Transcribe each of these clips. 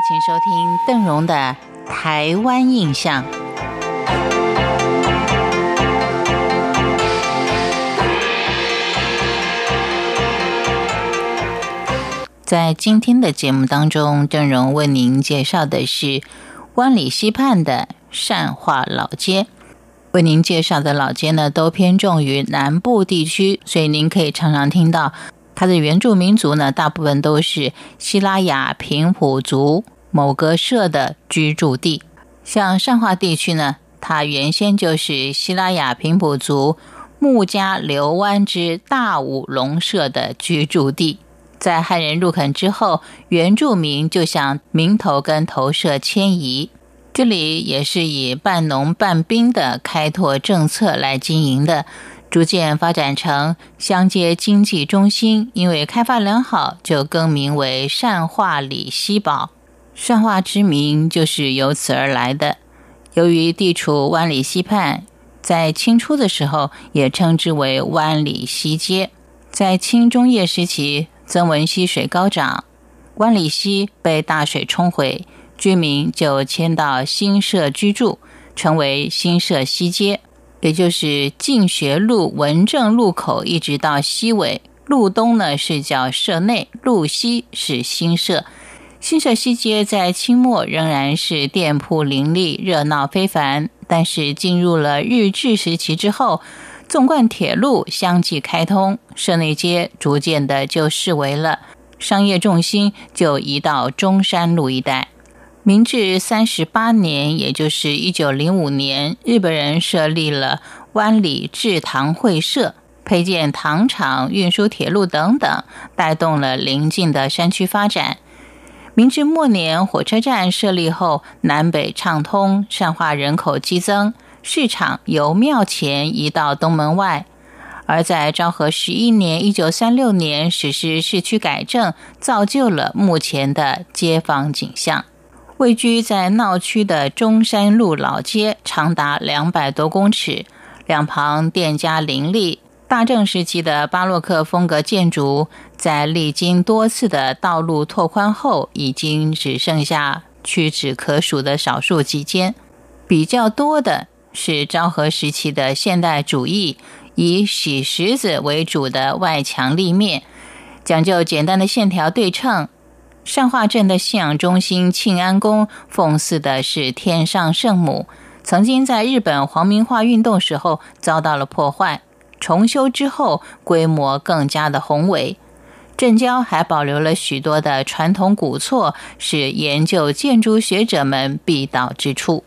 请收听邓荣的《台湾印象》。在今天的节目当中，邓荣为您介绍的是湾里溪畔的善化老街。为您介绍的老街呢，都偏重于南部地区，所以您可以常常听到它的原住民族呢，大部分都是西拉雅平埔族某个社的居住地。像善化地区呢，它原先就是西拉雅平埔族木家流湾之大武龙社的居住地。在汉人入垦之后，原住民就向明头跟头社迁移。这里也是以半农半兵的开拓政策来经营的，逐渐发展成乡街经济中心。因为开发良好，就更名为善化里西堡。善化之名就是由此而来的。由于地处湾里西畔，在清初的时候也称之为湾里西街。在清中叶时期。曾文溪水高涨，湾里溪被大水冲毁，居民就迁到新社居住，成为新社西街，也就是进学路文正路口一直到西尾。路东呢是叫社内，路西是新社。新社西街在清末仍然是店铺林立、热闹非凡，但是进入了日治时期之后。纵贯铁路相继开通，社内街逐渐的就视为了商业重心，就移到中山路一带。明治三十八年，也就是一九零五年，日本人设立了湾里制糖会社，配建糖厂、运输铁路等等，带动了邻近的山区发展。明治末年，火车站设立后，南北畅通，善化人口激增。市场由庙前移到东门外，而在昭和十一年（一九三六年）实施市区改正，造就了目前的街坊景象。位居在闹区的中山路老街，长达两百多公尺，两旁店家林立。大正时期的巴洛克风格建筑，在历经多次的道路拓宽后，已经只剩下屈指可数的少数几间，比较多的。是昭和时期的现代主义，以洗石子为主的外墙立面，讲究简单的线条对称。善化镇的信仰中心庆安宫，奉祀的是天上圣母，曾经在日本皇民化运动时候遭到了破坏，重修之后规模更加的宏伟。镇郊还保留了许多的传统古厝，是研究建筑学者们必到之处。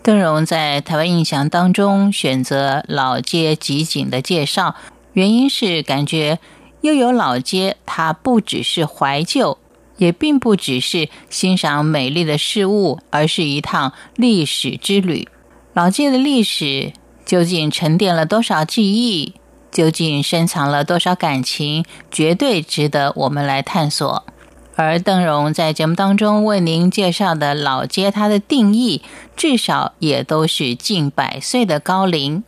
邓荣在台湾印象当中选择老街集锦的介绍，原因是感觉又有老街，它不只是怀旧，也并不只是欣赏美丽的事物，而是一趟历史之旅。老街的历史究竟沉淀了多少记忆，究竟深藏了多少感情，绝对值得我们来探索。而邓荣在节目当中为您介绍的老街，它的定义至少也都是近百岁的高龄。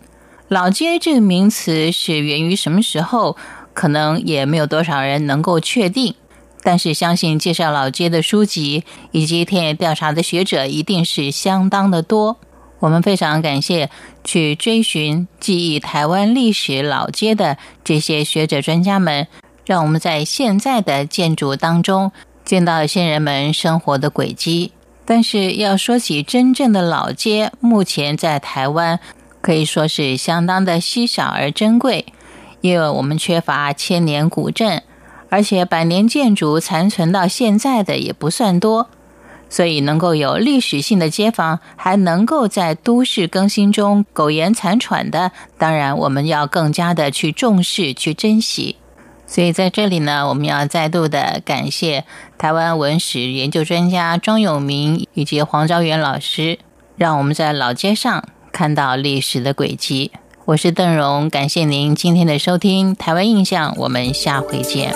老街这个名词是源于什么时候，可能也没有多少人能够确定。但是相信介绍老街的书籍以及田野调查的学者一定是相当的多。我们非常感谢去追寻记忆台湾历史老街的这些学者专家们。让我们在现在的建筑当中见到先人们生活的轨迹。但是要说起真正的老街，目前在台湾可以说是相当的稀少而珍贵，因为我们缺乏千年古镇，而且百年建筑残存到现在的也不算多，所以能够有历史性的街坊，还能够在都市更新中苟延残喘的，当然我们要更加的去重视、去珍惜。所以在这里呢，我们要再度的感谢台湾文史研究专家庄永明以及黄昭元老师，让我们在老街上看到历史的轨迹。我是邓荣，感谢您今天的收听《台湾印象》，我们下回见。